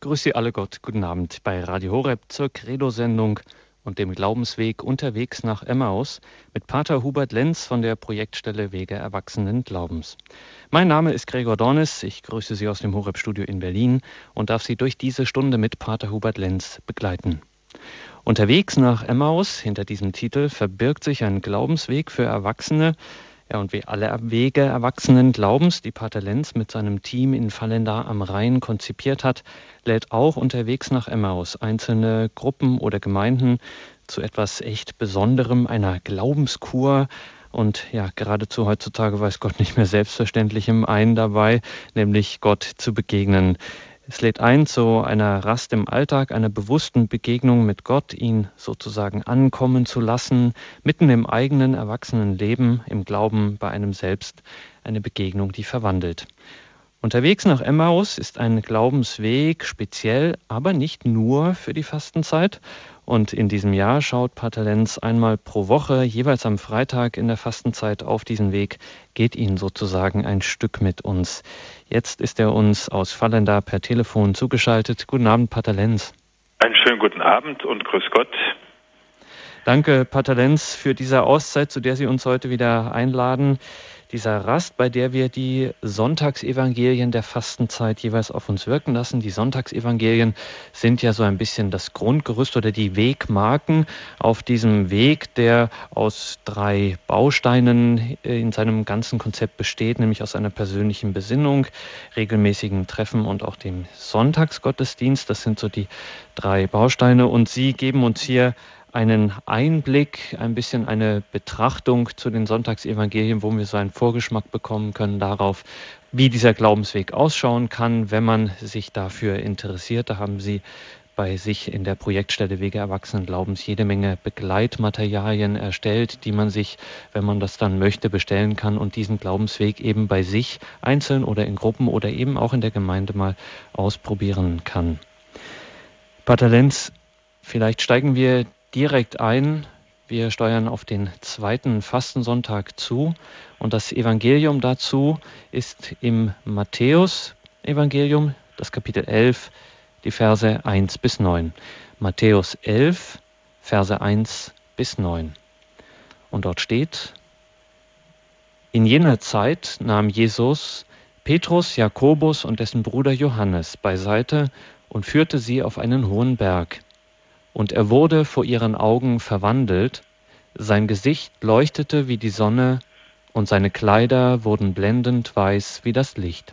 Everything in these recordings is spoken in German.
Grüß Sie alle Gott, guten Abend bei Radio Horeb zur Credo-Sendung und dem Glaubensweg unterwegs nach Emmaus mit Pater Hubert Lenz von der Projektstelle Wege Erwachsenen Glaubens. Mein Name ist Gregor Dornis, ich grüße Sie aus dem Horeb-Studio in Berlin und darf Sie durch diese Stunde mit Pater Hubert Lenz begleiten. Unterwegs nach Emmaus, hinter diesem Titel, verbirgt sich ein Glaubensweg für Erwachsene, ja, und wie alle Wege erwachsenen Glaubens, die Pater Lenz mit seinem Team in Fallendar am Rhein konzipiert hat, lädt auch unterwegs nach Emmaus einzelne Gruppen oder Gemeinden zu etwas echt Besonderem, einer Glaubenskur, und ja, geradezu heutzutage weiß Gott nicht mehr selbstverständlichem ein dabei, nämlich Gott zu begegnen. Es lädt ein zu einer Rast im Alltag, einer bewussten Begegnung mit Gott, ihn sozusagen ankommen zu lassen, mitten im eigenen erwachsenen Leben, im Glauben bei einem selbst, eine Begegnung, die verwandelt. Unterwegs nach Emmaus ist ein Glaubensweg speziell, aber nicht nur für die Fastenzeit. Und in diesem Jahr schaut Pater Lenz einmal pro Woche, jeweils am Freitag in der Fastenzeit auf diesen Weg, geht ihn sozusagen ein Stück mit uns. Jetzt ist er uns aus Fallenda per Telefon zugeschaltet. Guten Abend, Pater Lenz. Einen schönen guten Abend und grüß Gott. Danke, Pater Lenz, für diese Auszeit, zu der Sie uns heute wieder einladen dieser Rast, bei der wir die Sonntagsevangelien der Fastenzeit jeweils auf uns wirken lassen. Die Sonntagsevangelien sind ja so ein bisschen das Grundgerüst oder die Wegmarken auf diesem Weg, der aus drei Bausteinen in seinem ganzen Konzept besteht, nämlich aus einer persönlichen Besinnung, regelmäßigen Treffen und auch dem Sonntagsgottesdienst. Das sind so die drei Bausteine und Sie geben uns hier einen Einblick, ein bisschen eine Betrachtung zu den Sonntagsevangelien, wo wir so einen Vorgeschmack bekommen können darauf, wie dieser Glaubensweg ausschauen kann, wenn man sich dafür interessiert. Da haben Sie bei sich in der Projektstelle Wege Erwachsenen Glaubens jede Menge Begleitmaterialien erstellt, die man sich, wenn man das dann möchte, bestellen kann und diesen Glaubensweg eben bei sich einzeln oder in Gruppen oder eben auch in der Gemeinde mal ausprobieren kann. Pater Lenz, vielleicht steigen wir direkt ein. Wir steuern auf den zweiten Fastensonntag zu und das Evangelium dazu ist im Matthäus-Evangelium, das Kapitel 11, die Verse 1 bis 9. Matthäus 11, Verse 1 bis 9. Und dort steht, in jener Zeit nahm Jesus Petrus, Jakobus und dessen Bruder Johannes beiseite und führte sie auf einen hohen Berg und er wurde vor ihren Augen verwandelt, sein Gesicht leuchtete wie die Sonne, und seine Kleider wurden blendend weiß wie das Licht.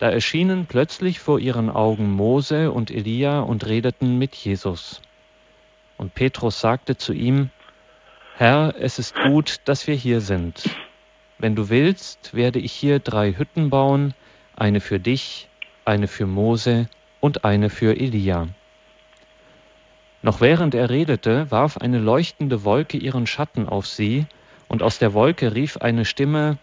Da erschienen plötzlich vor ihren Augen Mose und Elia und redeten mit Jesus. Und Petrus sagte zu ihm, Herr, es ist gut, dass wir hier sind. Wenn du willst, werde ich hier drei Hütten bauen, eine für dich, eine für Mose und eine für Elia. Noch während er redete, warf eine leuchtende Wolke ihren Schatten auf sie, und aus der Wolke rief eine Stimme,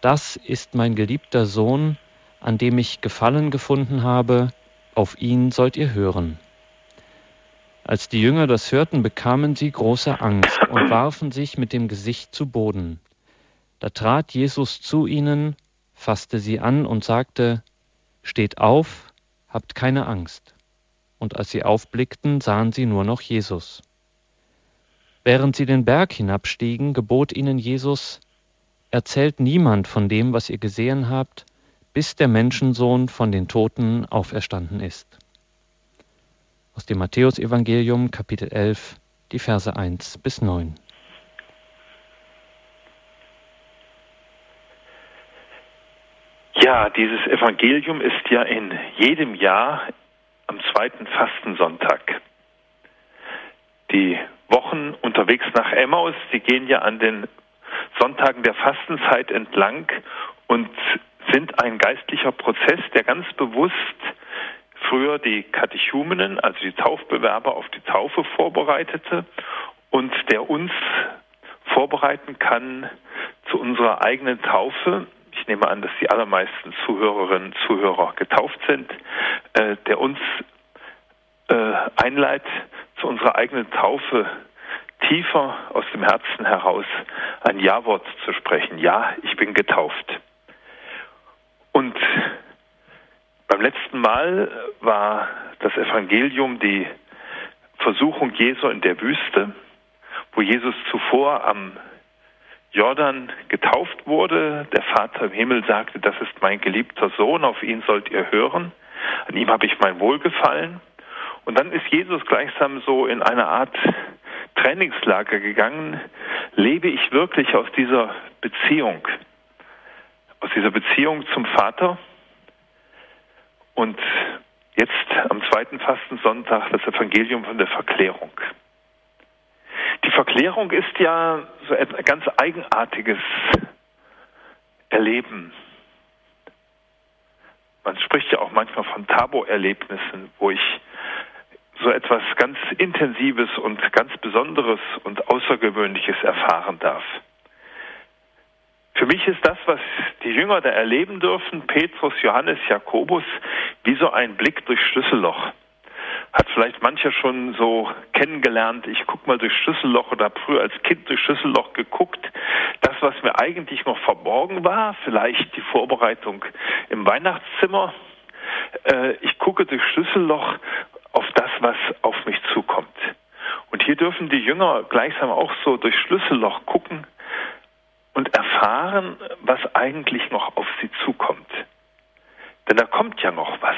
Das ist mein geliebter Sohn, an dem ich Gefallen gefunden habe, auf ihn sollt ihr hören. Als die Jünger das hörten, bekamen sie große Angst und warfen sich mit dem Gesicht zu Boden. Da trat Jesus zu ihnen, fasste sie an und sagte, Steht auf, habt keine Angst und als sie aufblickten, sahen sie nur noch Jesus. Während sie den Berg hinabstiegen, gebot ihnen Jesus, Erzählt niemand von dem, was ihr gesehen habt, bis der Menschensohn von den Toten auferstanden ist. Aus dem Matthäusevangelium Kapitel 11, die Verse 1 bis 9. Ja, dieses Evangelium ist ja in jedem Jahr am zweiten Fastensonntag. Die Wochen unterwegs nach Emmaus, die gehen ja an den Sonntagen der Fastenzeit entlang und sind ein geistlicher Prozess, der ganz bewusst früher die Katechumenen, also die Taufbewerber auf die Taufe vorbereitete und der uns vorbereiten kann zu unserer eigenen Taufe, ich nehme an, dass die allermeisten Zuhörerinnen und Zuhörer getauft sind, äh, der uns äh, einleitet, zu unserer eigenen Taufe tiefer aus dem Herzen heraus ein Ja-Wort zu sprechen. Ja, ich bin getauft. Und beim letzten Mal war das Evangelium die Versuchung Jesu in der Wüste, wo Jesus zuvor am Jordan getauft wurde. Der Vater im Himmel sagte, das ist mein geliebter Sohn, auf ihn sollt ihr hören. An ihm habe ich mein Wohlgefallen. Und dann ist Jesus gleichsam so in eine Art Trainingslager gegangen. Lebe ich wirklich aus dieser Beziehung, aus dieser Beziehung zum Vater? Und jetzt am zweiten Fastensonntag das Evangelium von der Verklärung. Verklärung ist ja so ein ganz eigenartiges Erleben. Man spricht ja auch manchmal von Tabo-Erlebnissen, wo ich so etwas ganz Intensives und ganz Besonderes und Außergewöhnliches erfahren darf. Für mich ist das, was die Jünger da erleben dürfen, Petrus, Johannes, Jakobus, wie so ein Blick durch Schlüsselloch. Hat vielleicht mancher schon so kennengelernt, ich gucke mal durch Schlüsselloch oder früher als Kind durch Schlüsselloch geguckt. Das, was mir eigentlich noch verborgen war, vielleicht die Vorbereitung im Weihnachtszimmer. Äh, ich gucke durch Schlüsselloch auf das, was auf mich zukommt. Und hier dürfen die Jünger gleichsam auch so durch Schlüsselloch gucken, und erfahren, was eigentlich noch auf sie zukommt. Denn da kommt ja noch was.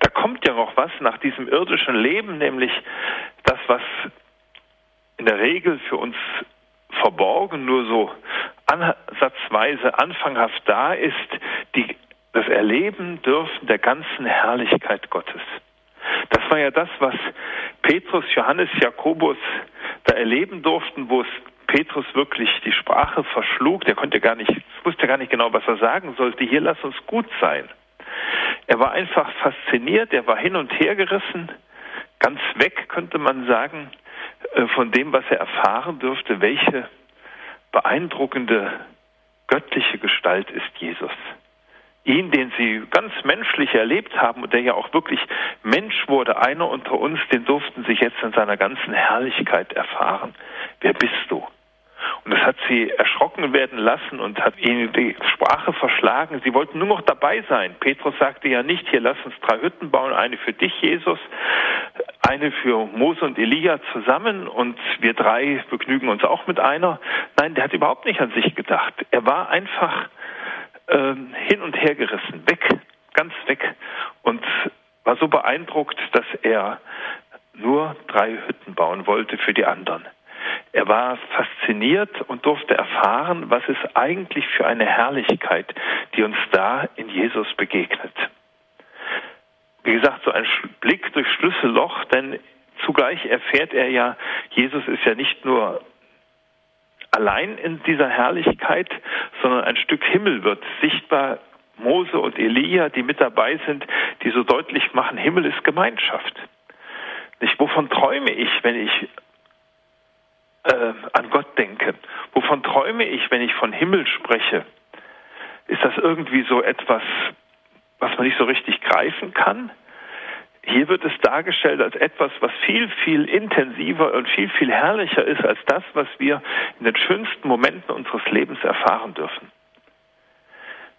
Da kommt ja noch was nach diesem irdischen Leben, nämlich das, was in der Regel für uns verborgen nur so ansatzweise anfanghaft da ist, die, das Erleben dürfen der ganzen Herrlichkeit Gottes. Das war ja das, was Petrus, Johannes, Jakobus da erleben durften, wo es Petrus wirklich die Sprache verschlug, der konnte gar nicht, wusste gar nicht genau, was er sagen sollte. Hier lass uns gut sein. Er war einfach fasziniert, er war hin und her gerissen, ganz weg, könnte man sagen, äh, von dem, was er erfahren dürfte, welche beeindruckende göttliche Gestalt ist Jesus. Ihn, den sie ganz menschlich erlebt haben und der ja auch wirklich Mensch wurde, einer unter uns, den durften sie jetzt in seiner ganzen Herrlichkeit erfahren. Wer bist du? Und das hat sie erschrocken werden lassen und hat ihnen die Sprache verschlagen. Sie wollten nur noch dabei sein. Petrus sagte ja nicht, hier lass uns drei Hütten bauen, eine für dich, Jesus, eine für Mose und Elia zusammen und wir drei begnügen uns auch mit einer. Nein, der hat überhaupt nicht an sich gedacht. Er war einfach äh, hin und her gerissen, weg, ganz weg und war so beeindruckt, dass er nur drei Hütten bauen wollte für die anderen. Er war fasziniert und durfte erfahren, was es eigentlich für eine Herrlichkeit, die uns da in Jesus begegnet. Wie gesagt, so ein Blick durch Schlüsselloch, denn zugleich erfährt er ja, Jesus ist ja nicht nur allein in dieser Herrlichkeit, sondern ein Stück Himmel wird sichtbar. Mose und Elia, die mit dabei sind, die so deutlich machen, Himmel ist Gemeinschaft. Nicht, wovon träume ich, wenn ich äh, an Gott denke? Wovon träume ich, wenn ich von Himmel spreche? Ist das irgendwie so etwas, was man nicht so richtig greifen kann? Hier wird es dargestellt als etwas, was viel, viel intensiver und viel, viel herrlicher ist als das, was wir in den schönsten Momenten unseres Lebens erfahren dürfen.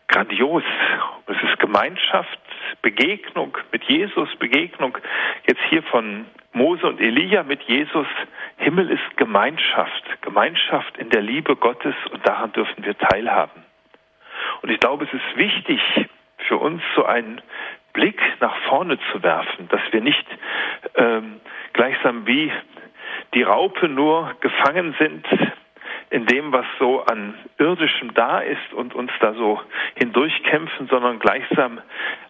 Grandios. Es ist Gemeinschaft, Begegnung mit Jesus, Begegnung jetzt hier von Mose und Elia mit Jesus. Himmel ist Gemeinschaft, Gemeinschaft in der Liebe Gottes und daran dürfen wir teilhaben. Und ich glaube, es ist wichtig für uns so einen Blick nach vorne zu werfen, dass wir nicht ähm, gleichsam wie die Raupe nur gefangen sind in dem, was so an irdischem da ist und uns da so hindurchkämpfen, sondern gleichsam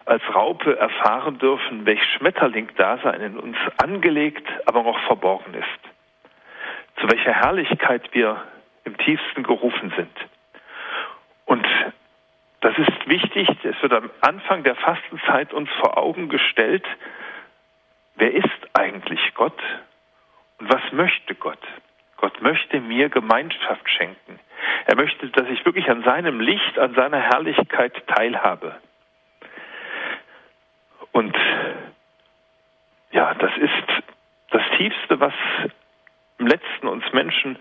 als Raupe erfahren dürfen, welch Schmetterling Dasein in uns angelegt, aber noch verborgen ist. Zu welcher Herrlichkeit wir im tiefsten gerufen sind. Und das ist wichtig, es wird am Anfang der Fastenzeit uns vor Augen gestellt, wer ist eigentlich Gott und was möchte Gott? Gott möchte mir Gemeinschaft schenken. Er möchte, dass ich wirklich an seinem Licht, an seiner Herrlichkeit teilhabe. Und ja, das ist das Tiefste, was im letzten uns Menschen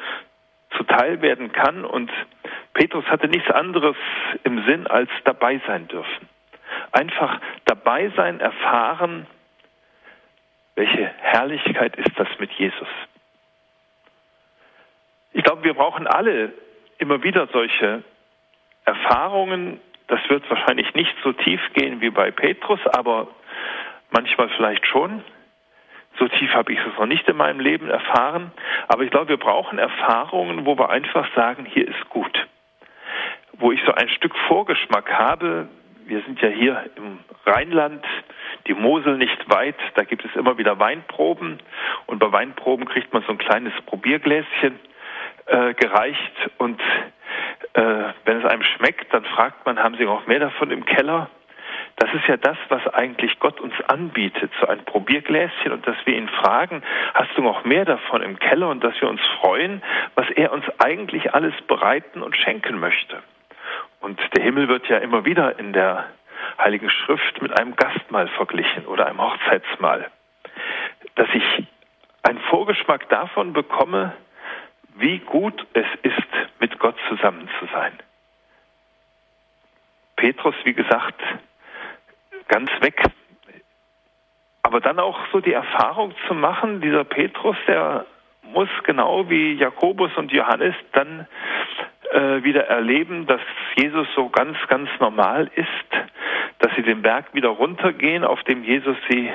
zuteil werden kann. Und Petrus hatte nichts anderes im Sinn, als dabei sein dürfen. Einfach dabei Dabeisein erfahren, welche Herrlichkeit ist das mit Jesus. Ich glaube, wir brauchen alle immer wieder solche Erfahrungen. Das wird wahrscheinlich nicht so tief gehen wie bei Petrus, aber manchmal vielleicht schon. So tief habe ich es noch nicht in meinem Leben erfahren. Aber ich glaube, wir brauchen Erfahrungen, wo wir einfach sagen, hier ist gut. Wo ich so ein Stück Vorgeschmack habe. Wir sind ja hier im Rheinland, die Mosel nicht weit. Da gibt es immer wieder Weinproben. Und bei Weinproben kriegt man so ein kleines Probiergläschen äh, gereicht. Und äh, wenn es einem schmeckt, dann fragt man, haben Sie noch mehr davon im Keller? Das ist ja das, was eigentlich Gott uns anbietet, so ein Probiergläschen und dass wir ihn fragen, hast du noch mehr davon im Keller und dass wir uns freuen, was er uns eigentlich alles bereiten und schenken möchte. Und der Himmel wird ja immer wieder in der Heiligen Schrift mit einem Gastmahl verglichen oder einem Hochzeitsmahl. Dass ich einen Vorgeschmack davon bekomme, wie gut es ist, mit Gott zusammen zu sein. Petrus, wie gesagt, ganz weg. Aber dann auch so die Erfahrung zu machen, dieser Petrus, der muss genau wie Jakobus und Johannes dann äh, wieder erleben, dass Jesus so ganz, ganz normal ist, dass sie den Berg wieder runtergehen, auf dem Jesus sie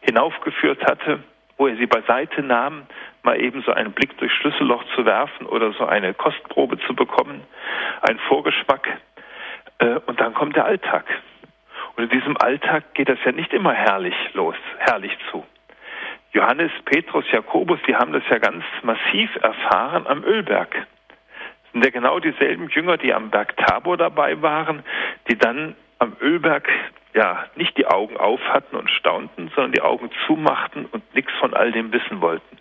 hinaufgeführt hatte, wo er sie beiseite nahm, mal eben so einen Blick durchs Schlüsselloch zu werfen oder so eine Kostprobe zu bekommen, ein Vorgeschmack. Äh, und dann kommt der Alltag. Und in diesem Alltag geht das ja nicht immer herrlich los, herrlich zu. Johannes, Petrus, Jakobus, die haben das ja ganz massiv erfahren am Ölberg. Das sind ja genau dieselben Jünger, die am Berg Tabor dabei waren, die dann am Ölberg ja nicht die Augen auf hatten und staunten, sondern die Augen zumachten und nichts von all dem wissen wollten.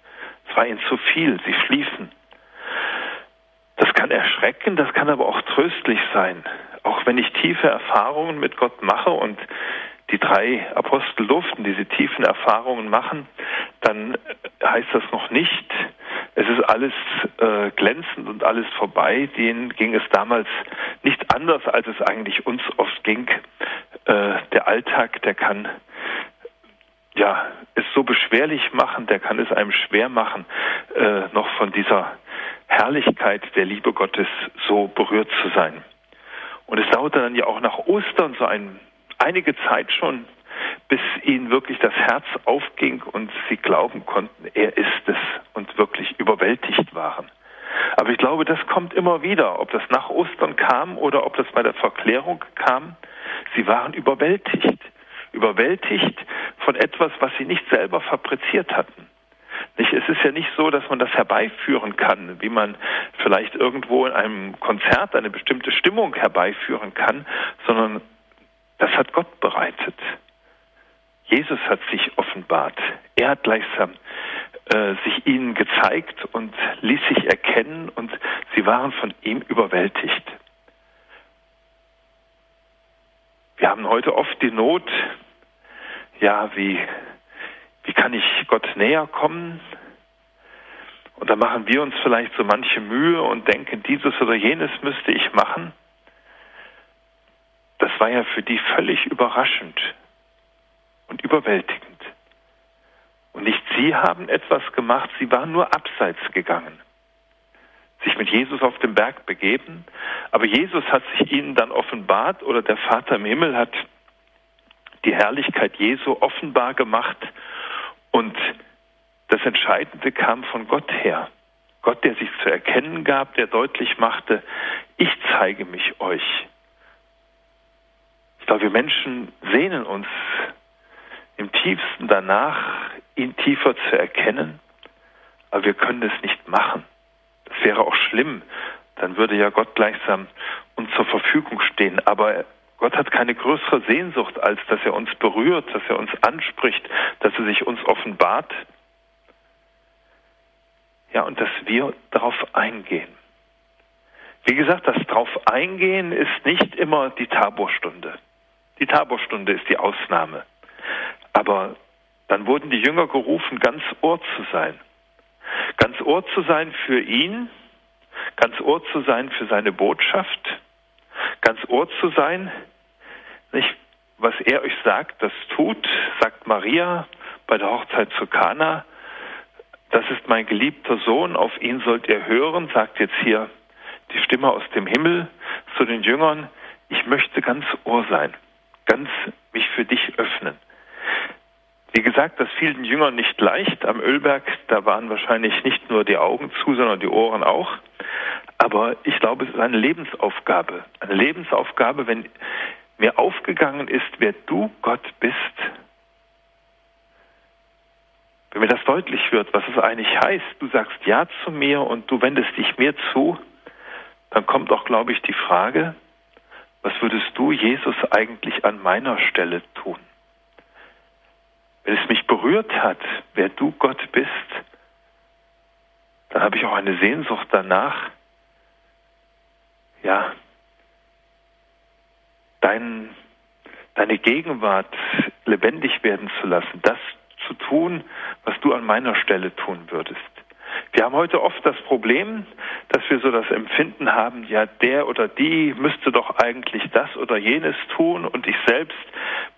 Es war ihnen zu viel, sie schließen. Das kann erschrecken, das kann aber auch tröstlich sein auch wenn ich tiefe Erfahrungen mit Gott mache und die drei Apostel durften diese tiefen Erfahrungen machen, dann heißt das noch nicht, es ist alles äh, glänzend und alles vorbei. Denen ging es damals nicht anders, als es eigentlich uns oft ging. Äh, der Alltag, der kann ja es so beschwerlich machen, der kann es einem schwer machen, äh, noch von dieser Herrlichkeit der Liebe Gottes so berührt zu sein. Und es dauerte dann ja auch nach Ostern so ein, einige Zeit schon, bis ihnen wirklich das Herz aufging und sie glauben konnten, er ist es und wirklich überwältigt waren. Aber ich glaube, das kommt immer wieder, ob das nach Ostern kam oder ob das bei der Verklärung kam. Sie waren überwältigt, überwältigt von etwas, was sie nicht selber fabriziert hatten. Nicht, es ist ja nicht so, dass man das herbeiführen kann, wie man vielleicht irgendwo in einem Konzert eine bestimmte Stimmung herbeiführen kann, sondern das hat Gott bereitet. Jesus hat sich offenbart. Er hat gleichsam äh, sich ihnen gezeigt und ließ sich erkennen und sie waren von ihm überwältigt. Wir haben heute oft die Not, ja, wie wie kann ich Gott näher kommen? Und da machen wir uns vielleicht so manche Mühe und denken, dieses oder jenes müsste ich machen. War ja für die völlig überraschend und überwältigend. Und nicht sie haben etwas gemacht, sie waren nur abseits gegangen, sich mit Jesus auf den Berg begeben, aber Jesus hat sich ihnen dann offenbart oder der Vater im Himmel hat die Herrlichkeit Jesu offenbar gemacht und das Entscheidende kam von Gott her. Gott, der sich zu erkennen gab, der deutlich machte, ich zeige mich euch. Ich glaube, wir Menschen sehnen uns im tiefsten danach, ihn tiefer zu erkennen, aber wir können es nicht machen. Das wäre auch schlimm, dann würde ja Gott gleichsam uns zur Verfügung stehen. Aber Gott hat keine größere Sehnsucht, als dass er uns berührt, dass er uns anspricht, dass er sich uns offenbart. Ja, und dass wir darauf eingehen. Wie gesagt, das darauf eingehen ist nicht immer die Taborstunde. Die Taborstunde ist die Ausnahme. Aber dann wurden die Jünger gerufen, ganz Ohr zu sein. Ganz Ohr zu sein für ihn, ganz Ohr zu sein für seine Botschaft, ganz Ohr zu sein nicht? was er euch sagt, das tut, sagt Maria bei der Hochzeit zu Kana. Das ist mein geliebter Sohn, auf ihn sollt ihr hören, sagt jetzt hier die Stimme aus dem Himmel zu den Jüngern. Ich möchte ganz Ohr sein, ganz mich für dich öffnen. Wie gesagt, das fiel den Jüngern nicht leicht am Ölberg. Da waren wahrscheinlich nicht nur die Augen zu, sondern die Ohren auch. Aber ich glaube, es ist eine Lebensaufgabe. Eine Lebensaufgabe, wenn mir aufgegangen ist, wer du Gott bist. Wenn mir das deutlich wird, was es eigentlich heißt, du sagst Ja zu mir und du wendest dich mir zu, dann kommt auch, glaube ich, die Frage, was würdest du, Jesus, eigentlich an meiner Stelle tun? Wenn es mich berührt hat, wer du Gott bist, dann habe ich auch eine Sehnsucht danach, ja, dein, deine Gegenwart lebendig werden zu lassen, das zu tun, was du an meiner Stelle tun würdest. Wir haben heute oft das Problem, dass wir so das Empfinden haben, ja, der oder die müsste doch eigentlich das oder jenes tun und ich selbst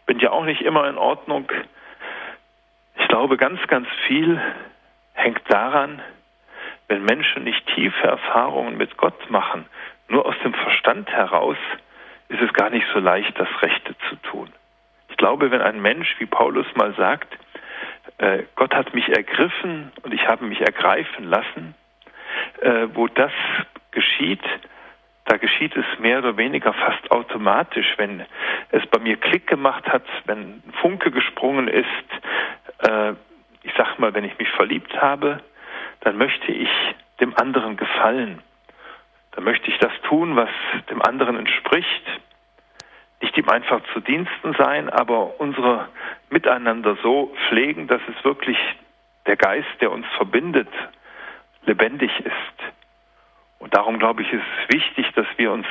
bin ja auch nicht immer in Ordnung. Ich glaube, ganz, ganz viel hängt daran, wenn Menschen nicht tiefe Erfahrungen mit Gott machen, nur aus dem Verstand heraus, ist es gar nicht so leicht, das Rechte zu tun. Ich glaube, wenn ein Mensch, wie Paulus mal sagt, äh, Gott hat mich ergriffen und ich habe mich ergreifen lassen, äh, wo das geschieht, da geschieht es mehr oder weniger fast automatisch, wenn es bei mir Klick gemacht hat, wenn ein Funke gesprungen ist, äh, ich sag mal, wenn ich mich verliebt habe, dann möchte ich dem anderen gefallen. Dann möchte ich das tun, was dem anderen entspricht. Nicht ihm einfach zu Diensten sein, aber unsere Miteinander so pflegen, dass es wirklich der Geist, der uns verbindet, lebendig ist. Und darum glaube ich, ist es wichtig, dass wir uns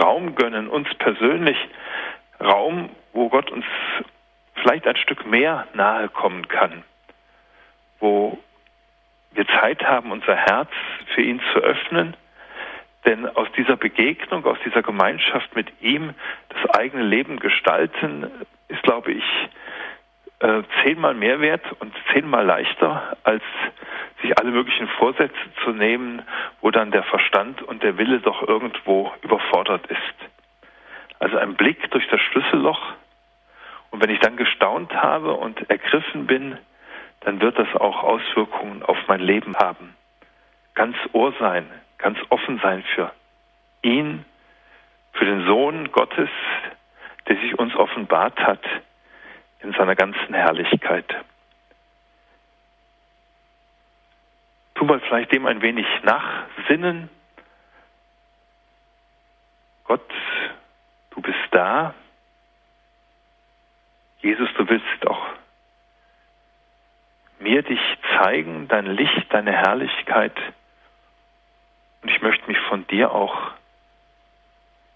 Raum gönnen, uns persönlich Raum, wo Gott uns vielleicht ein Stück mehr nahe kommen kann, wo wir Zeit haben, unser Herz für ihn zu öffnen, denn aus dieser Begegnung, aus dieser Gemeinschaft mit ihm das eigene Leben gestalten, ist, glaube ich, äh, zehnmal mehr wert und zehnmal leichter, als sich alle möglichen Vorsätze zu nehmen, wo dann der Verstand und der Wille doch irgendwo überfordert ist. Also ein Blick durch das Schlüsselloch und wenn ich dann gestaunt habe und ergriffen bin, dann wird das auch Auswirkungen auf mein Leben haben. Ganz Ohr sein, ganz offen sein für ihn, für den Sohn Gottes, der sich uns offenbart hat in seiner ganzen Herrlichkeit. Tu mal vielleicht dem ein wenig nachsinnen. Gott, du bist da, Jesus, du willst auch mir dich zeigen, dein Licht, deine Herrlichkeit. Und ich möchte mich von dir auch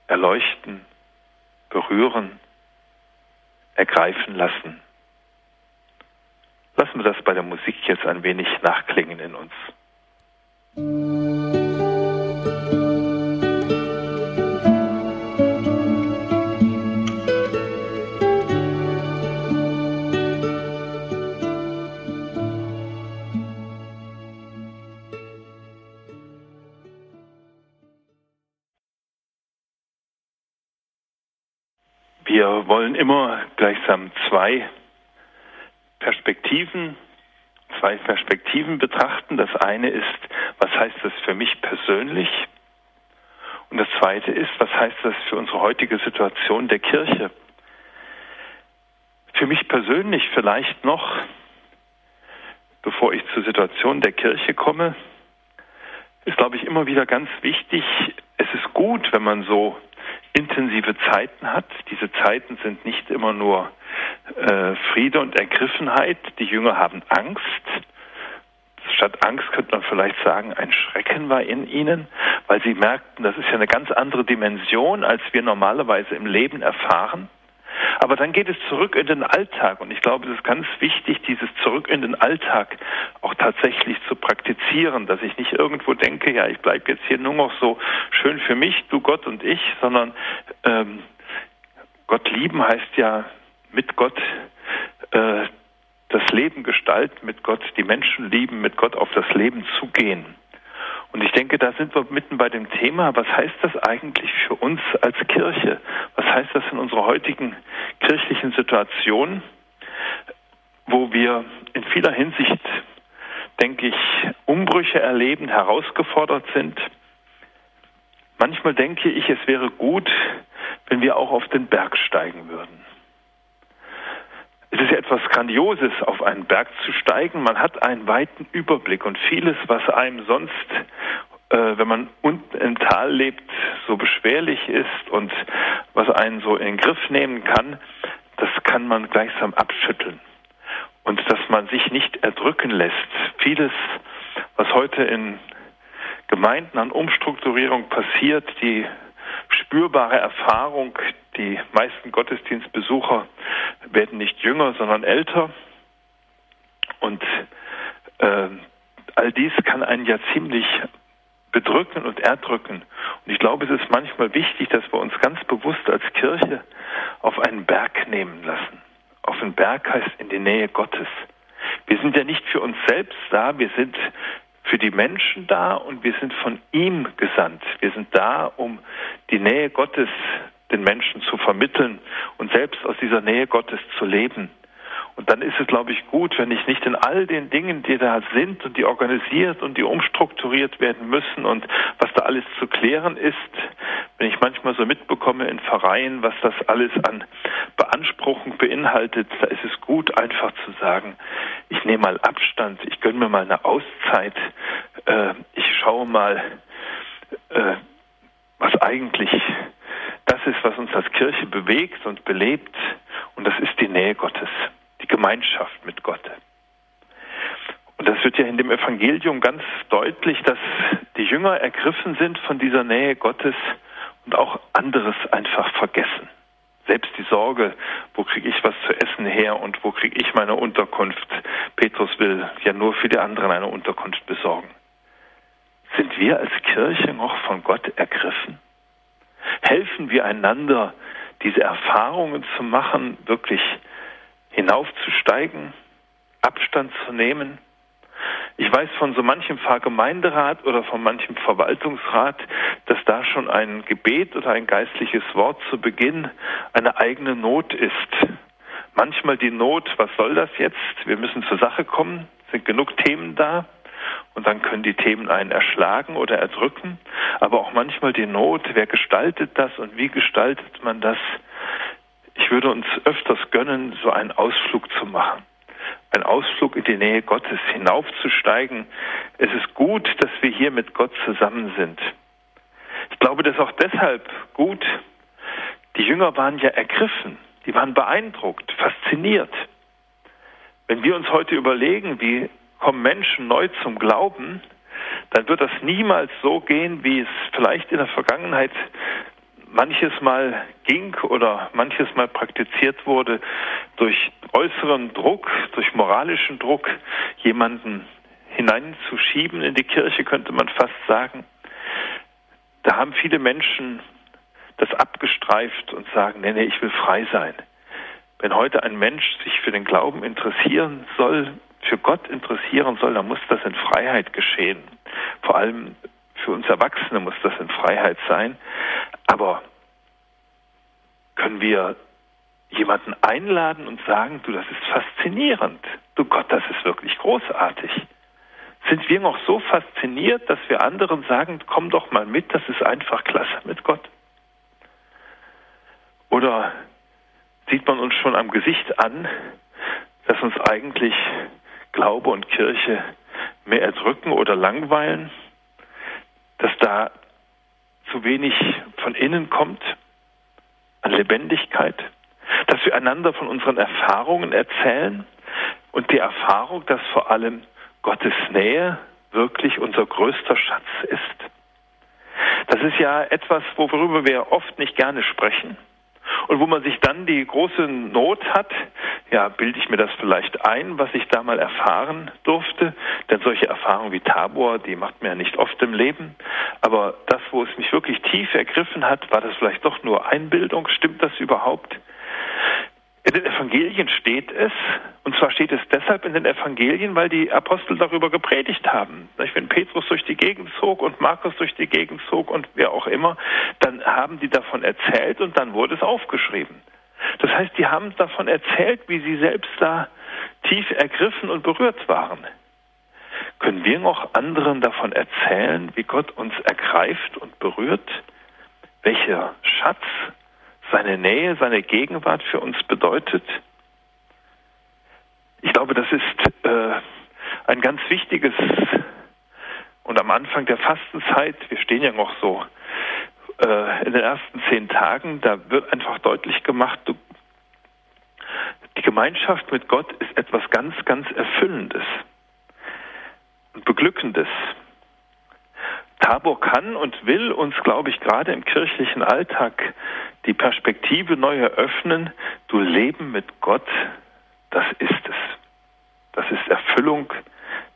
erleuchten, berühren, ergreifen lassen. Lassen wir das bei der Musik jetzt ein wenig nachklingen in uns. Wir wollen immer gleichsam zwei Perspektiven, zwei Perspektiven betrachten. Das eine ist, was heißt das für mich persönlich? Und das zweite ist, was heißt das für unsere heutige Situation der Kirche? Für mich persönlich vielleicht noch, bevor ich zur Situation der Kirche komme, ist, glaube ich, immer wieder ganz wichtig, es ist gut, wenn man so intensive Zeiten hat. Diese Zeiten sind nicht immer nur äh, Friede und Ergriffenheit. Die Jünger haben Angst. Statt Angst könnte man vielleicht sagen, ein Schrecken war in ihnen, weil sie merkten, das ist ja eine ganz andere Dimension, als wir normalerweise im Leben erfahren. Aber dann geht es zurück in den Alltag und ich glaube, es ist ganz wichtig, dieses Zurück in den Alltag auch tatsächlich zu praktizieren, dass ich nicht irgendwo denke, ja, ich bleibe jetzt hier nur noch so schön für mich, du Gott und ich, sondern ähm, Gott lieben heißt ja mit Gott äh, das Leben gestalten, mit Gott die Menschen lieben, mit Gott auf das Leben zugehen. Und ich denke, da sind wir mitten bei dem Thema, was heißt das eigentlich für uns als Kirche? Was heißt das in unserer heutigen kirchlichen Situation, wo wir in vieler Hinsicht, denke ich, Umbrüche erleben, herausgefordert sind? Manchmal denke ich, es wäre gut, wenn wir auch auf den Berg steigen würden. Es ist ja etwas Grandioses, auf einen Berg zu steigen. Man hat einen weiten Überblick und vieles, was einem sonst, äh, wenn man unten im Tal lebt, so beschwerlich ist und was einen so in den Griff nehmen kann, das kann man gleichsam abschütteln. Und dass man sich nicht erdrücken lässt. Vieles, was heute in Gemeinden an Umstrukturierung passiert, die spürbare Erfahrung, die meisten Gottesdienstbesucher werden nicht jünger, sondern älter. Und äh, all dies kann einen ja ziemlich bedrücken und erdrücken. Und ich glaube, es ist manchmal wichtig, dass wir uns ganz bewusst als Kirche auf einen Berg nehmen lassen. Auf einen Berg heißt in die Nähe Gottes. Wir sind ja nicht für uns selbst da, wir sind für die Menschen da und wir sind von ihm gesandt. Wir sind da, um die Nähe Gottes den Menschen zu vermitteln und selbst aus dieser Nähe Gottes zu leben. Und dann ist es, glaube ich, gut, wenn ich nicht in all den Dingen, die da sind und die organisiert und die umstrukturiert werden müssen und was da alles zu klären ist, wenn ich manchmal so mitbekomme in Vereinen, was das alles an Beanspruchung beinhaltet, da ist es gut, einfach zu sagen, ich nehme mal Abstand, ich gönne mir mal eine Auszeit, äh, ich schaue mal, äh, was eigentlich das ist, was uns als Kirche bewegt und belebt, und das ist die Nähe Gottes, die Gemeinschaft mit Gott. Und das wird ja in dem Evangelium ganz deutlich, dass die Jünger ergriffen sind von dieser Nähe Gottes und auch anderes einfach vergessen. Selbst die Sorge, wo kriege ich was zu essen her und wo kriege ich meine Unterkunft. Petrus will ja nur für die anderen eine Unterkunft besorgen. Sind wir als Kirche noch von Gott ergriffen? helfen wir einander, diese Erfahrungen zu machen, wirklich hinaufzusteigen, Abstand zu nehmen. Ich weiß von so manchem Pfarrgemeinderat oder von manchem Verwaltungsrat, dass da schon ein Gebet oder ein geistliches Wort zu Beginn eine eigene Not ist. Manchmal die Not, was soll das jetzt? Wir müssen zur Sache kommen, sind genug Themen da und dann können die Themen einen erschlagen oder erdrücken, aber auch manchmal die Not, wer gestaltet das und wie gestaltet man das? Ich würde uns öfters gönnen, so einen Ausflug zu machen. Ein Ausflug in die Nähe Gottes, hinaufzusteigen. Es ist gut, dass wir hier mit Gott zusammen sind. Ich glaube, das ist auch deshalb gut. Die Jünger waren ja ergriffen, die waren beeindruckt, fasziniert. Wenn wir uns heute überlegen, wie kommen Menschen neu zum Glauben, dann wird das niemals so gehen, wie es vielleicht in der Vergangenheit manches Mal ging oder manches Mal praktiziert wurde, durch äußeren Druck, durch moralischen Druck jemanden hineinzuschieben in die Kirche, könnte man fast sagen. Da haben viele Menschen das abgestreift und sagen, nee, nee, ich will frei sein. Wenn heute ein Mensch sich für den Glauben interessieren soll, für Gott interessieren soll, dann muss das in Freiheit geschehen. Vor allem für uns Erwachsene muss das in Freiheit sein. Aber können wir jemanden einladen und sagen, du, das ist faszinierend. Du Gott, das ist wirklich großartig. Sind wir noch so fasziniert, dass wir anderen sagen, komm doch mal mit, das ist einfach klasse mit Gott? Oder sieht man uns schon am Gesicht an, dass uns eigentlich Glaube und Kirche mehr erdrücken oder langweilen, dass da zu wenig von innen kommt an Lebendigkeit, dass wir einander von unseren Erfahrungen erzählen und die Erfahrung, dass vor allem Gottes Nähe wirklich unser größter Schatz ist. Das ist ja etwas, worüber wir oft nicht gerne sprechen und wo man sich dann die große Not hat, ja, bilde ich mir das vielleicht ein, was ich da mal erfahren durfte, denn solche Erfahrungen wie Tabor, die macht man ja nicht oft im Leben, aber das, wo es mich wirklich tief ergriffen hat, war das vielleicht doch nur Einbildung, stimmt das überhaupt? In den Evangelien steht es, und zwar steht es deshalb in den Evangelien, weil die Apostel darüber gepredigt haben. Wenn Petrus durch die Gegend zog und Markus durch die Gegend zog und wer auch immer, dann haben die davon erzählt und dann wurde es aufgeschrieben. Das heißt, die haben davon erzählt, wie sie selbst da tief ergriffen und berührt waren. Können wir noch anderen davon erzählen, wie Gott uns ergreift und berührt? Welcher Schatz seine Nähe, seine Gegenwart für uns bedeutet. Ich glaube, das ist äh, ein ganz wichtiges und am Anfang der Fastenzeit, wir stehen ja noch so äh, in den ersten zehn Tagen, da wird einfach deutlich gemacht, du, die Gemeinschaft mit Gott ist etwas ganz, ganz Erfüllendes und Beglückendes. Tabor kann und will uns, glaube ich, gerade im kirchlichen Alltag die Perspektive neu eröffnen. Du Leben mit Gott, das ist es. Das ist Erfüllung,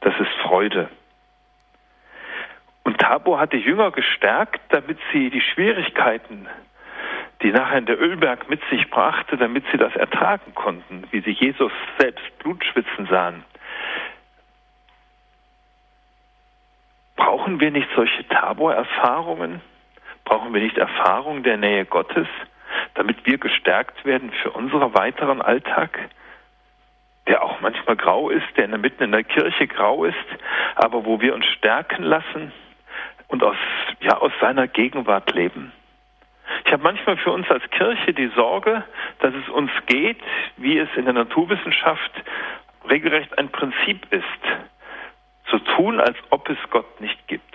das ist Freude. Und Tabor hat die Jünger gestärkt, damit sie die Schwierigkeiten, die nachher der Ölberg mit sich brachte, damit sie das ertragen konnten, wie sie Jesus selbst Blut schwitzen sahen. Brauchen wir nicht solche Tabor-Erfahrungen? Brauchen wir nicht Erfahrungen der Nähe Gottes, damit wir gestärkt werden für unseren weiteren Alltag? Der auch manchmal grau ist, der mitten in der Kirche grau ist, aber wo wir uns stärken lassen und aus, ja, aus seiner Gegenwart leben. Ich habe manchmal für uns als Kirche die Sorge, dass es uns geht, wie es in der Naturwissenschaft regelrecht ein Prinzip ist zu tun, als ob es Gott nicht gibt.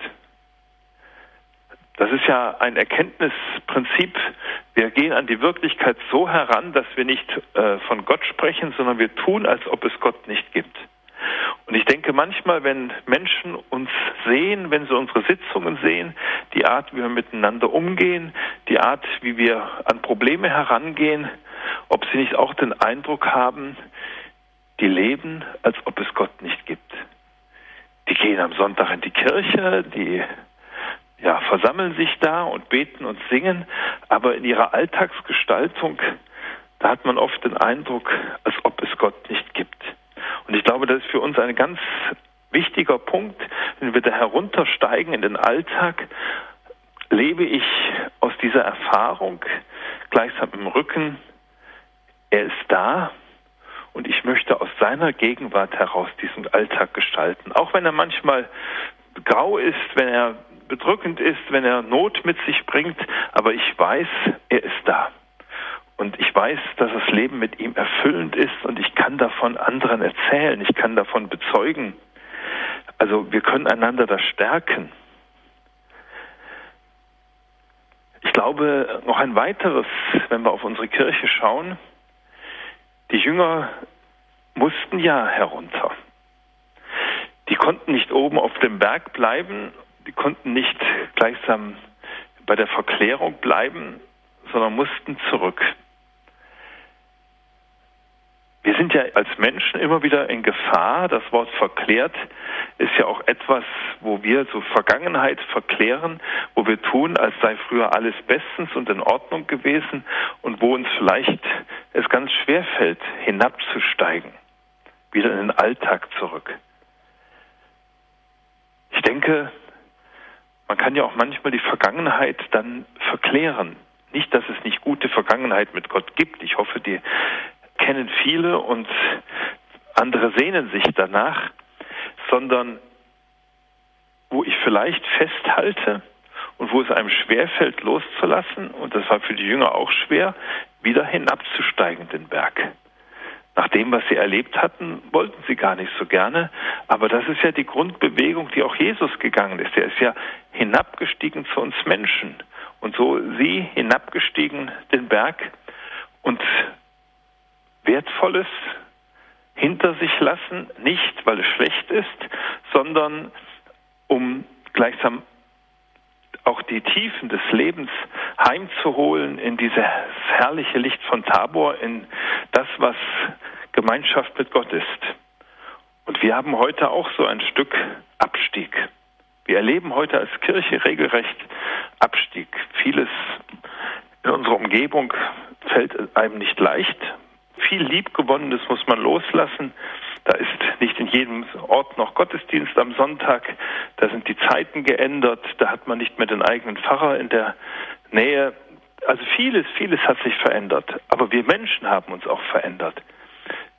Das ist ja ein Erkenntnisprinzip. Wir gehen an die Wirklichkeit so heran, dass wir nicht äh, von Gott sprechen, sondern wir tun, als ob es Gott nicht gibt. Und ich denke manchmal, wenn Menschen uns sehen, wenn sie unsere Sitzungen sehen, die Art, wie wir miteinander umgehen, die Art, wie wir an Probleme herangehen, ob sie nicht auch den Eindruck haben, die leben, als ob es Gott nicht gibt die gehen am Sonntag in die Kirche, die ja, versammeln sich da und beten und singen, aber in ihrer Alltagsgestaltung, da hat man oft den Eindruck, als ob es Gott nicht gibt. Und ich glaube, das ist für uns ein ganz wichtiger Punkt, wenn wir da heruntersteigen in den Alltag, lebe ich aus dieser Erfahrung gleichsam im Rücken, er ist da, und ich möchte aus seiner Gegenwart heraus diesen Alltag gestalten. Auch wenn er manchmal grau ist, wenn er bedrückend ist, wenn er Not mit sich bringt, aber ich weiß, er ist da. Und ich weiß, dass das Leben mit ihm erfüllend ist und ich kann davon anderen erzählen, ich kann davon bezeugen. Also wir können einander da stärken. Ich glaube, noch ein weiteres, wenn wir auf unsere Kirche schauen, die Jünger mussten ja herunter. Die konnten nicht oben auf dem Berg bleiben, die konnten nicht gleichsam bei der Verklärung bleiben, sondern mussten zurück. Wir sind ja als Menschen immer wieder in Gefahr. Das Wort verklärt ist ja auch etwas, wo wir so Vergangenheit verklären, wo wir tun, als sei früher alles bestens und in Ordnung gewesen und wo uns vielleicht es ganz schwer fällt, hinabzusteigen, wieder in den Alltag zurück. Ich denke, man kann ja auch manchmal die Vergangenheit dann verklären. Nicht, dass es nicht gute Vergangenheit mit Gott gibt. Ich hoffe, die kennen viele und andere sehnen sich danach, sondern wo ich vielleicht festhalte und wo es einem schwerfällt, loszulassen, und das war für die Jünger auch schwer, wieder hinabzusteigen den Berg. Nach dem, was sie erlebt hatten, wollten sie gar nicht so gerne. Aber das ist ja die Grundbewegung, die auch Jesus gegangen ist. Er ist ja hinabgestiegen zu uns Menschen. Und so sie hinabgestiegen den Berg und Wertvolles hinter sich lassen, nicht weil es schlecht ist, sondern um gleichsam auch die Tiefen des Lebens heimzuholen in dieses herrliche Licht von Tabor, in das, was Gemeinschaft mit Gott ist. Und wir haben heute auch so ein Stück Abstieg. Wir erleben heute als Kirche regelrecht Abstieg. Vieles in unserer Umgebung fällt einem nicht leicht viel Liebgewonnenes muss man loslassen. Da ist nicht in jedem Ort noch Gottesdienst am Sonntag. Da sind die Zeiten geändert. Da hat man nicht mehr den eigenen Pfarrer in der Nähe. Also vieles, vieles hat sich verändert. Aber wir Menschen haben uns auch verändert.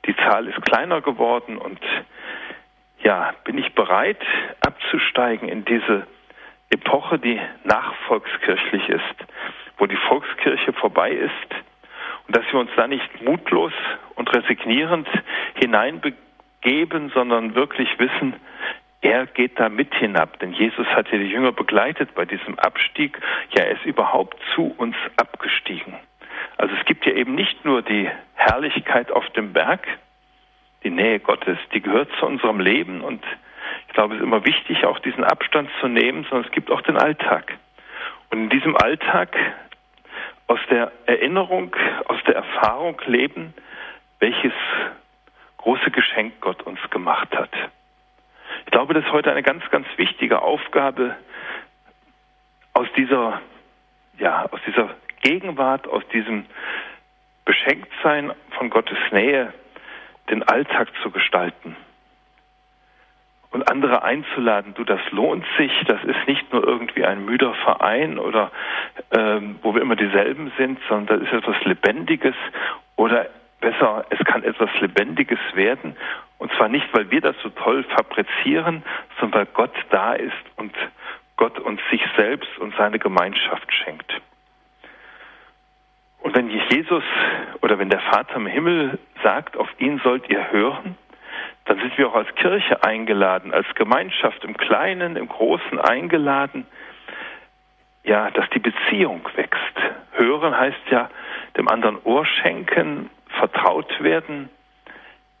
Die Zahl ist kleiner geworden und ja, bin ich bereit abzusteigen in diese Epoche, die nachvolkskirchlich ist, wo die Volkskirche vorbei ist und dass wir uns da nicht mutlos und resignierend hineinbegeben, sondern wirklich wissen, er geht da mit hinab, denn Jesus hat ja die Jünger begleitet bei diesem Abstieg. Ja, er ist überhaupt zu uns abgestiegen. Also es gibt ja eben nicht nur die Herrlichkeit auf dem Berg, die Nähe Gottes, die gehört zu unserem Leben und ich glaube, es ist immer wichtig, auch diesen Abstand zu nehmen, sondern es gibt auch den Alltag. Und in diesem Alltag aus der Erinnerung, aus der Erfahrung leben, welches große Geschenk Gott uns gemacht hat. Ich glaube, das ist heute eine ganz, ganz wichtige Aufgabe, aus dieser, ja, aus dieser Gegenwart, aus diesem Beschenktsein von Gottes Nähe den Alltag zu gestalten und andere einzuladen, du, das lohnt sich, das ist nicht nur irgendwie ein müder Verein oder ähm, wo wir immer dieselben sind, sondern das ist etwas Lebendiges oder besser, es kann etwas Lebendiges werden und zwar nicht, weil wir das so toll fabrizieren, sondern weil Gott da ist und Gott uns sich selbst und seine Gemeinschaft schenkt. Und wenn Jesus oder wenn der Vater im Himmel sagt, auf ihn sollt ihr hören, dann sind wir auch als Kirche eingeladen, als Gemeinschaft im Kleinen, im Großen eingeladen, ja, dass die Beziehung wächst. Hören heißt ja dem anderen Ohr schenken, vertraut werden,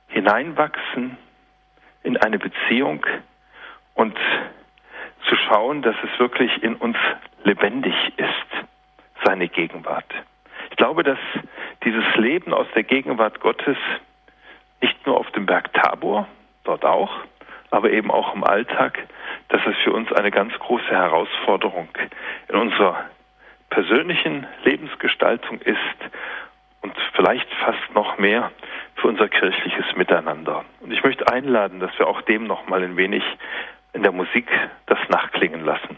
hineinwachsen in eine Beziehung und zu schauen, dass es wirklich in uns lebendig ist, seine Gegenwart. Ich glaube, dass dieses Leben aus der Gegenwart Gottes nicht nur auf dem Berg Tabor, dort auch, aber eben auch im Alltag, dass es für uns eine ganz große Herausforderung in unserer persönlichen Lebensgestaltung ist und vielleicht fast noch mehr für unser kirchliches Miteinander. Und ich möchte einladen, dass wir auch dem noch mal ein wenig in der Musik das nachklingen lassen.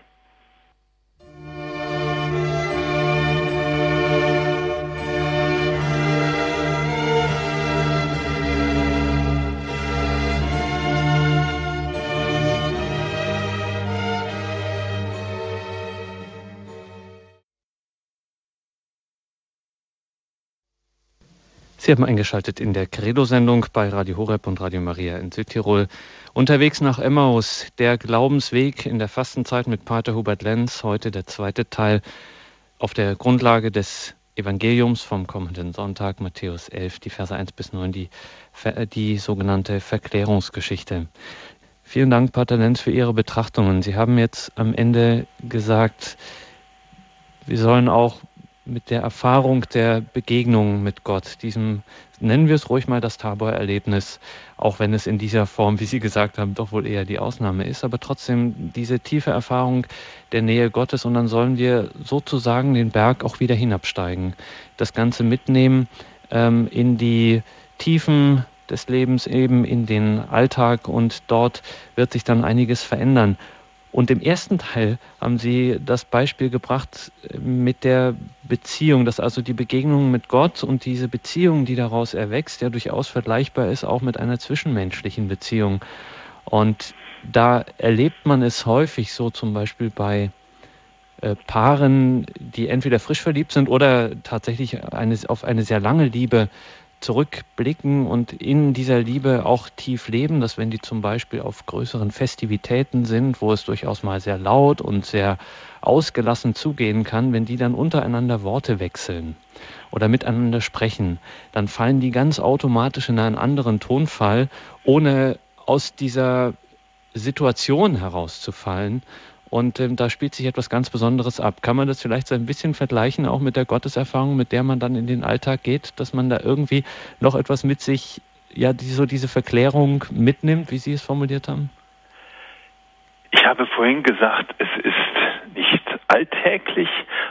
Sie haben eingeschaltet in der Credo-Sendung bei Radio Horeb und Radio Maria in Südtirol. Unterwegs nach Emmaus, der Glaubensweg in der Fastenzeit mit Pater Hubert Lenz, heute der zweite Teil auf der Grundlage des Evangeliums vom kommenden Sonntag, Matthäus 11, die Verse 1 bis 9, die, die sogenannte Verklärungsgeschichte. Vielen Dank, Pater Lenz, für Ihre Betrachtungen. Sie haben jetzt am Ende gesagt, wir sollen auch mit der Erfahrung der Begegnung mit Gott, diesem, nennen wir es ruhig mal das Tabor-Erlebnis, auch wenn es in dieser Form, wie Sie gesagt haben, doch wohl eher die Ausnahme ist, aber trotzdem diese tiefe Erfahrung der Nähe Gottes und dann sollen wir sozusagen den Berg auch wieder hinabsteigen, das Ganze mitnehmen ähm, in die Tiefen des Lebens, eben in den Alltag und dort wird sich dann einiges verändern. Und im ersten Teil haben Sie das Beispiel gebracht äh, mit der Beziehung, dass also die Begegnung mit Gott und diese Beziehung, die daraus erwächst, ja durchaus vergleichbar ist auch mit einer zwischenmenschlichen Beziehung. Und da erlebt man es häufig so zum Beispiel bei äh, Paaren, die entweder frisch verliebt sind oder tatsächlich eine, auf eine sehr lange Liebe zurückblicken und in dieser Liebe auch tief leben, dass wenn die zum Beispiel auf größeren Festivitäten sind, wo es durchaus mal sehr laut und sehr ausgelassen zugehen kann, wenn die dann untereinander Worte wechseln oder miteinander sprechen, dann fallen die ganz automatisch in einen anderen Tonfall, ohne aus dieser Situation herauszufallen und ähm, da spielt sich etwas ganz Besonderes ab. Kann man das vielleicht so ein bisschen vergleichen, auch mit der Gotteserfahrung, mit der man dann in den Alltag geht, dass man da irgendwie noch etwas mit sich, ja, die, so diese Verklärung mitnimmt, wie Sie es formuliert haben? Ich habe vorhin gesagt, es ist nicht alltäglich,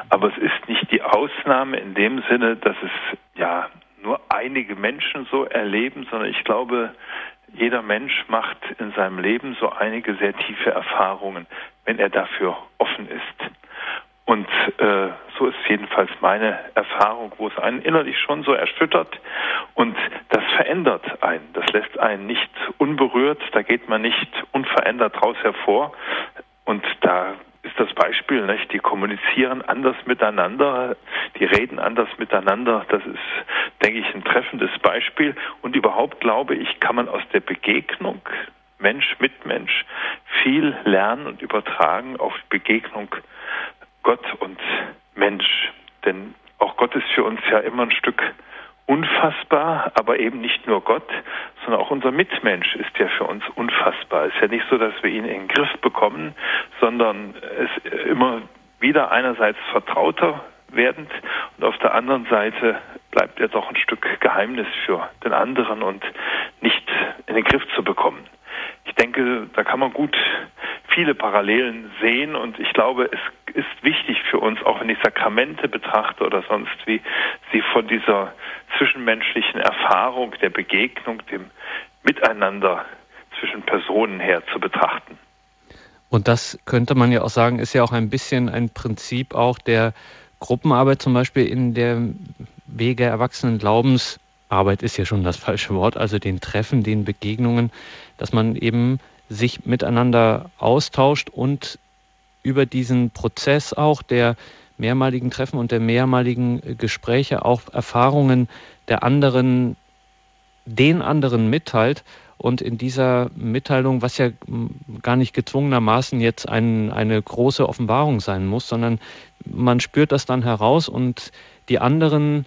aber es ist nicht die Ausnahme in dem Sinne, dass es ja nur einige Menschen so erleben, sondern ich glaube, jeder Mensch macht in seinem Leben so einige sehr tiefe Erfahrungen, wenn er dafür offen ist. Und äh, so ist jedenfalls meine Erfahrung, wo es einen innerlich schon so erschüttert und das verändert einen. Das lässt einen nicht unberührt, da geht man nicht unverändert raus hervor. Und da ist das Beispiel, nicht? die kommunizieren anders miteinander, die reden anders miteinander. Das ist, denke ich, ein treffendes Beispiel. Und überhaupt glaube ich, kann man aus der Begegnung Mensch mit Mensch viel lernen und übertragen auf Begegnung Gott und Mensch. Denn auch Gott ist für uns ja immer ein Stück unfassbar, aber eben nicht nur Gott, sondern auch unser Mitmensch ist ja für uns unfassbar. Es ist ja nicht so, dass wir ihn in den Griff bekommen, sondern es immer wieder einerseits vertrauter werdend und auf der anderen Seite bleibt er doch ein Stück Geheimnis für den anderen und nicht in den Griff zu bekommen. Ich denke, da kann man gut viele Parallelen sehen und ich glaube, es ist wichtig für uns, auch wenn ich Sakramente betrachte oder sonst wie, sie von dieser zwischenmenschlichen Erfahrung der Begegnung, dem Miteinander zwischen Personen her zu betrachten. Und das könnte man ja auch sagen, ist ja auch ein bisschen ein Prinzip auch der Gruppenarbeit, zum Beispiel in der Wege erwachsenen Glaubensarbeit ist ja schon das falsche Wort, also den Treffen, den Begegnungen, dass man eben sich miteinander austauscht und über diesen Prozess auch der mehrmaligen Treffen und der mehrmaligen Gespräche auch Erfahrungen der anderen, den anderen mitteilt und in dieser Mitteilung, was ja gar nicht gezwungenermaßen jetzt ein, eine große Offenbarung sein muss, sondern man spürt das dann heraus und die anderen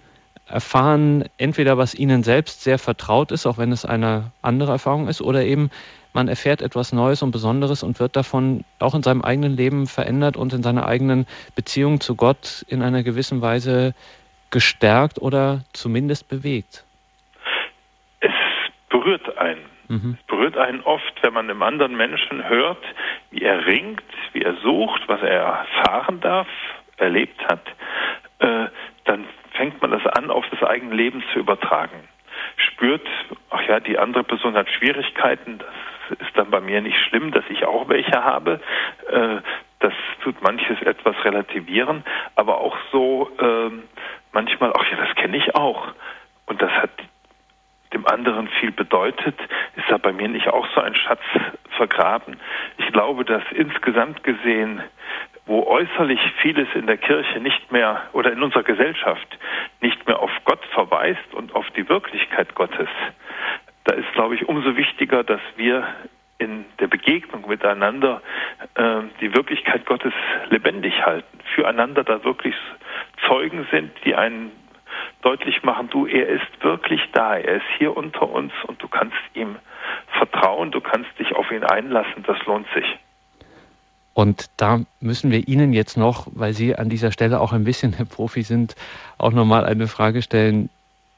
erfahren entweder, was ihnen selbst sehr vertraut ist, auch wenn es eine andere Erfahrung ist, oder eben man erfährt etwas Neues und Besonderes und wird davon auch in seinem eigenen Leben verändert und in seiner eigenen Beziehung zu Gott in einer gewissen Weise gestärkt oder zumindest bewegt. Es berührt einen. Mhm. Es berührt einen oft, wenn man einem anderen Menschen hört, wie er ringt, wie er sucht, was er erfahren darf, erlebt hat, äh, dann fängt man das an, auf das eigene Leben zu übertragen. Spürt, ach ja, die andere Person hat Schwierigkeiten, das ist dann bei mir nicht schlimm, dass ich auch welche habe. Äh, das tut manches etwas relativieren, aber auch so äh, manchmal, ach ja, das kenne ich auch. Und das hat dem anderen viel bedeutet, ist da bei mir nicht auch so ein Schatz vergraben. Ich glaube, dass insgesamt gesehen, wo äußerlich vieles in der Kirche nicht mehr oder in unserer Gesellschaft nicht mehr auf Gott verweist und auf die Wirklichkeit Gottes, da ist, glaube ich, umso wichtiger, dass wir in der Begegnung miteinander äh, die Wirklichkeit Gottes lebendig halten, füreinander da wirklich Zeugen sind, die einen deutlich machen, du, er ist wirklich da, er ist hier unter uns und du kannst ihm vertrauen, du kannst dich auf ihn einlassen, das lohnt sich. Und da müssen wir Ihnen jetzt noch, weil Sie an dieser Stelle auch ein bisschen Profi sind, auch nochmal eine Frage stellen.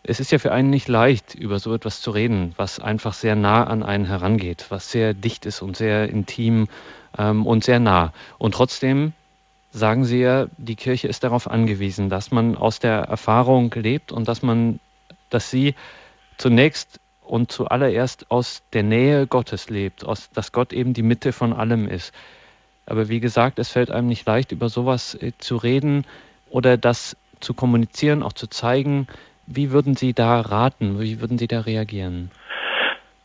Es ist ja für einen nicht leicht, über so etwas zu reden, was einfach sehr nah an einen herangeht, was sehr dicht ist und sehr intim ähm, und sehr nah. Und trotzdem sagen Sie ja, die Kirche ist darauf angewiesen, dass man aus der Erfahrung lebt und dass man, dass sie zunächst und zuallererst aus der Nähe Gottes lebt, aus, dass Gott eben die Mitte von allem ist. Aber wie gesagt, es fällt einem nicht leicht, über sowas äh, zu reden oder das zu kommunizieren, auch zu zeigen, wie würden Sie da raten? Wie würden Sie da reagieren?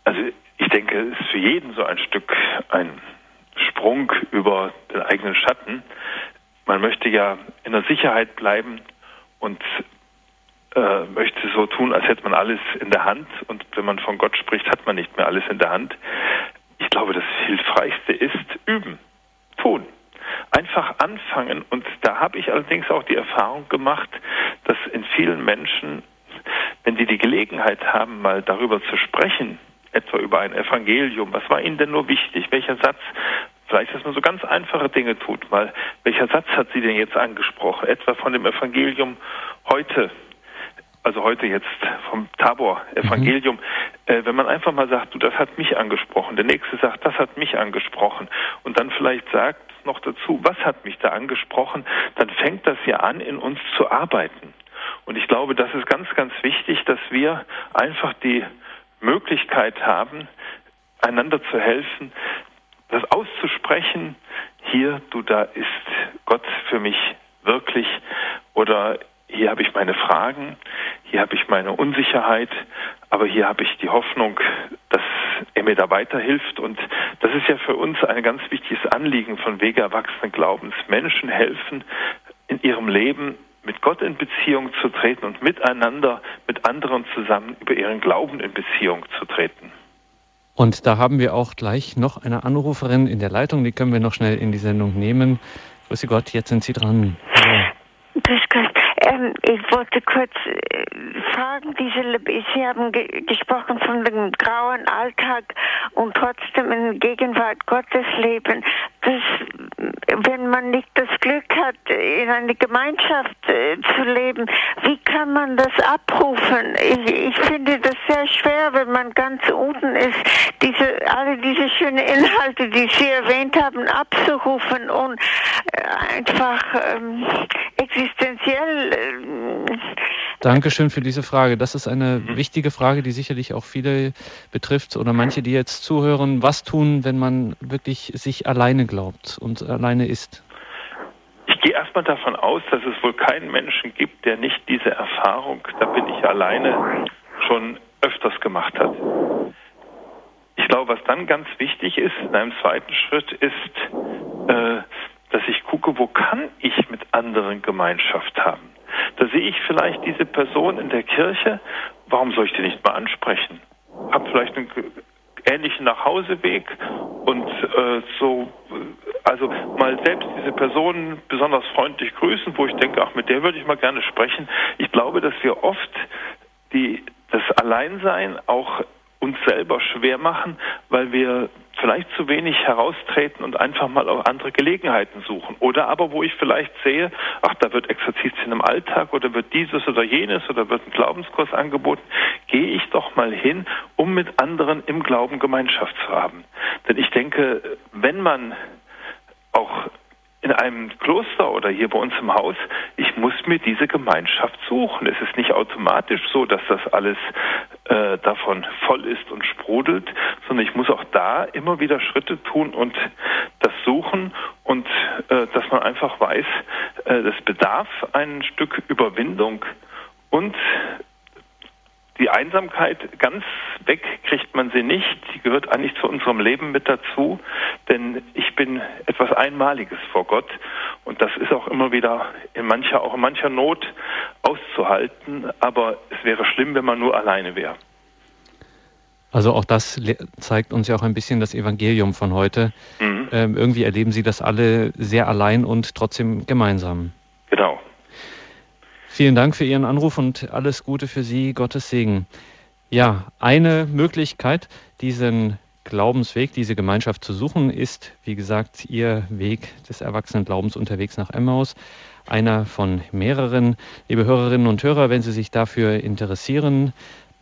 Also ich denke, es ist für jeden so ein Stück ein Sprung über den eigenen Schatten. Man möchte ja in der Sicherheit bleiben und äh, möchte so tun, als hätte man alles in der Hand. Und wenn man von Gott spricht, hat man nicht mehr alles in der Hand. Ich glaube, das Hilfreichste ist üben, tun einfach anfangen. Und da habe ich allerdings auch die Erfahrung gemacht, dass in vielen Menschen, wenn sie die Gelegenheit haben, mal darüber zu sprechen, etwa über ein Evangelium, was war ihnen denn nur wichtig? Welcher Satz Vielleicht, dass man so ganz einfache Dinge tut. Mal, welcher Satz hat sie denn jetzt angesprochen? Etwa von dem Evangelium heute, also heute jetzt vom Tabor-Evangelium. Mhm. Äh, wenn man einfach mal sagt, du, das hat mich angesprochen. Der nächste sagt, das hat mich angesprochen. Und dann vielleicht sagt, noch dazu, was hat mich da angesprochen, dann fängt das ja an, in uns zu arbeiten. Und ich glaube, das ist ganz, ganz wichtig, dass wir einfach die Möglichkeit haben, einander zu helfen, das auszusprechen, hier, du, da ist Gott für mich wirklich oder hier habe ich meine Fragen, hier habe ich meine Unsicherheit, aber hier habe ich die Hoffnung, dass er mir da weiterhilft. Und das ist ja für uns ein ganz wichtiges Anliegen von Wege erwachsenen Glaubens. Menschen helfen, in ihrem Leben mit Gott in Beziehung zu treten und miteinander, mit anderen zusammen über ihren Glauben in Beziehung zu treten. Und da haben wir auch gleich noch eine Anruferin in der Leitung, die können wir noch schnell in die Sendung nehmen. Grüße Gott, jetzt sind Sie dran. Ich wollte kurz äh, fragen, diese, Sie haben ge gesprochen von dem grauen Alltag und trotzdem in Gegenwart Gottes leben. Das, wenn man nicht das Glück hat, in einer Gemeinschaft äh, zu leben, wie kann man das abrufen? Ich, ich finde das sehr schwer, wenn man ganz unten ist, diese, alle diese schönen Inhalte, die Sie erwähnt haben, abzurufen und äh, einfach ähm, existenziell Dankeschön für diese Frage. Das ist eine mhm. wichtige Frage, die sicherlich auch viele betrifft oder manche, die jetzt zuhören. Was tun, wenn man wirklich sich alleine glaubt und alleine ist? Ich gehe erstmal davon aus, dass es wohl keinen Menschen gibt, der nicht diese Erfahrung, da bin ich alleine, schon öfters gemacht hat. Ich glaube, was dann ganz wichtig ist in einem zweiten Schritt ist, äh, dass ich gucke, wo kann ich mit anderen Gemeinschaft haben. Da sehe ich vielleicht diese Person in der Kirche, warum soll ich die nicht mal ansprechen? Hab vielleicht einen ähnlichen Nachhauseweg und äh, so, also mal selbst diese Person besonders freundlich grüßen, wo ich denke, ach, mit der würde ich mal gerne sprechen. Ich glaube, dass wir oft die, das Alleinsein auch uns selber schwer machen, weil wir vielleicht zu wenig heraustreten und einfach mal auch andere Gelegenheiten suchen. Oder aber, wo ich vielleicht sehe, ach, da wird Exerzitien im Alltag oder wird dieses oder jenes oder wird ein Glaubenskurs angeboten, gehe ich doch mal hin, um mit anderen im Glauben Gemeinschaft zu haben. Denn ich denke, wenn man auch in einem Kloster oder hier bei uns im Haus, ich muss mir diese Gemeinschaft suchen. Es ist nicht automatisch so, dass das alles äh, davon voll ist und sprudelt, sondern ich muss auch da immer wieder Schritte tun und das suchen und äh, dass man einfach weiß, äh, das bedarf ein Stück Überwindung und die Einsamkeit ganz weg kriegt man sie nicht. Die gehört eigentlich zu unserem Leben mit dazu, denn ich bin etwas Einmaliges vor Gott und das ist auch immer wieder in mancher, auch in mancher Not auszuhalten. Aber es wäre schlimm, wenn man nur alleine wäre. Also auch das zeigt uns ja auch ein bisschen das Evangelium von heute. Mhm. Ähm, irgendwie erleben Sie das alle sehr allein und trotzdem gemeinsam. Genau. Vielen Dank für Ihren Anruf und alles Gute für Sie. Gottes Segen. Ja, eine Möglichkeit, diesen Glaubensweg, diese Gemeinschaft zu suchen, ist, wie gesagt, Ihr Weg des Erwachsenenglaubens unterwegs nach Emmaus. Einer von mehreren. Liebe Hörerinnen und Hörer, wenn Sie sich dafür interessieren,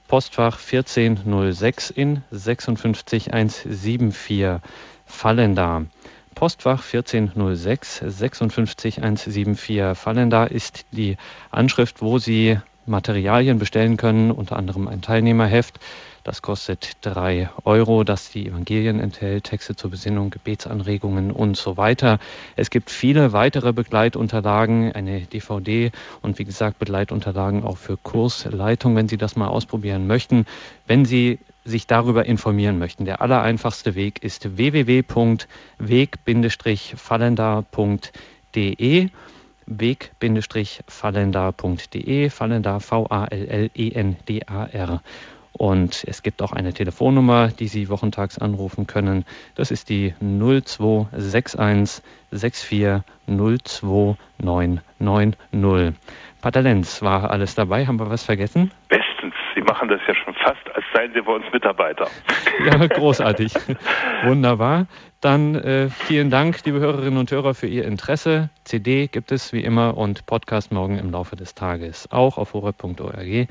Postfach 1406 in 56174 fallen da. Postfach 1406 56174 Fallenda ist die Anschrift, wo Sie Materialien bestellen können, unter anderem ein Teilnehmerheft. Das kostet drei Euro, das die Evangelien enthält, Texte zur Besinnung, Gebetsanregungen und so weiter. Es gibt viele weitere Begleitunterlagen, eine DVD und wie gesagt Begleitunterlagen auch für Kursleitung, wenn Sie das mal ausprobieren möchten. Wenn Sie sich darüber informieren möchten, der allereinfachste Weg ist www.weg-fallender.de weg-fallender.de, Fallender V-A-L-L-E-N-D-A-R. Und es gibt auch eine Telefonnummer, die Sie wochentags anrufen können. Das ist die 0261 64 02990. Pater Lenz, war alles dabei? Haben wir was vergessen? Bestens. Sie machen das ja schon fast, als seien Sie bei uns Mitarbeiter. Ja, großartig. Wunderbar. Dann äh, vielen Dank, liebe Hörerinnen und Hörer, für Ihr Interesse. CD gibt es wie immer und Podcast morgen im Laufe des Tages, auch auf horeb.org.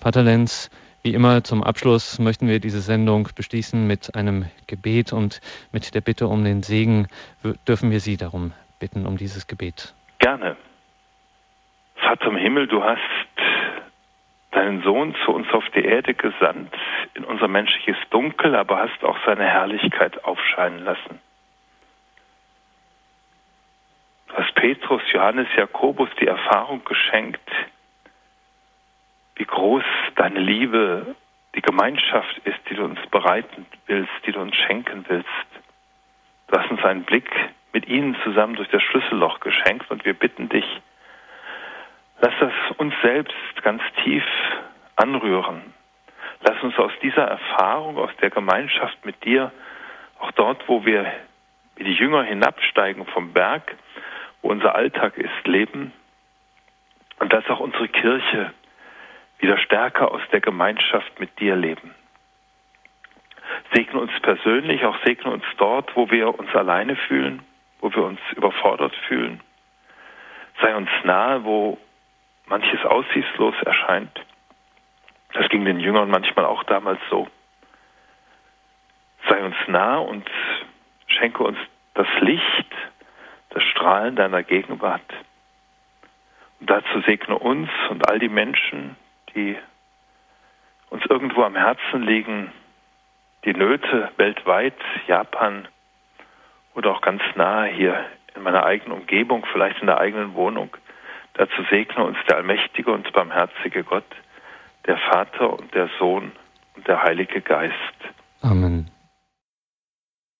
Pater Lenz, wie immer zum Abschluss möchten wir diese Sendung beschließen mit einem Gebet und mit der Bitte um den Segen. Dürfen wir Sie darum bitten, um dieses Gebet? Gerne. Vater im Himmel, du hast deinen Sohn zu uns auf die Erde gesandt, in unser menschliches Dunkel, aber hast auch seine Herrlichkeit aufscheinen lassen. Du hast Petrus, Johannes, Jakobus die Erfahrung geschenkt, wie groß deine Liebe, die Gemeinschaft ist, die du uns bereiten willst, die du uns schenken willst. Du hast uns einen Blick mit ihnen zusammen durch das Schlüsselloch geschenkt und wir bitten dich, lass das uns selbst ganz tief anrühren. Lass uns aus dieser Erfahrung, aus der Gemeinschaft mit dir, auch dort, wo wir wie die Jünger hinabsteigen vom Berg, wo unser Alltag ist, leben und dass auch unsere Kirche wieder stärker aus der Gemeinschaft mit dir leben. Segne uns persönlich, auch segne uns dort, wo wir uns alleine fühlen, wo wir uns überfordert fühlen. Sei uns nahe, wo manches aussichtslos erscheint. Das ging den Jüngern manchmal auch damals so. Sei uns nah und schenke uns das Licht, das Strahlen deiner Gegenwart. Und dazu segne uns und all die Menschen, die uns irgendwo am Herzen liegen, die Nöte weltweit, Japan oder auch ganz nahe hier in meiner eigenen Umgebung, vielleicht in der eigenen Wohnung. Dazu segne uns der allmächtige und barmherzige Gott, der Vater und der Sohn und der Heilige Geist. Amen.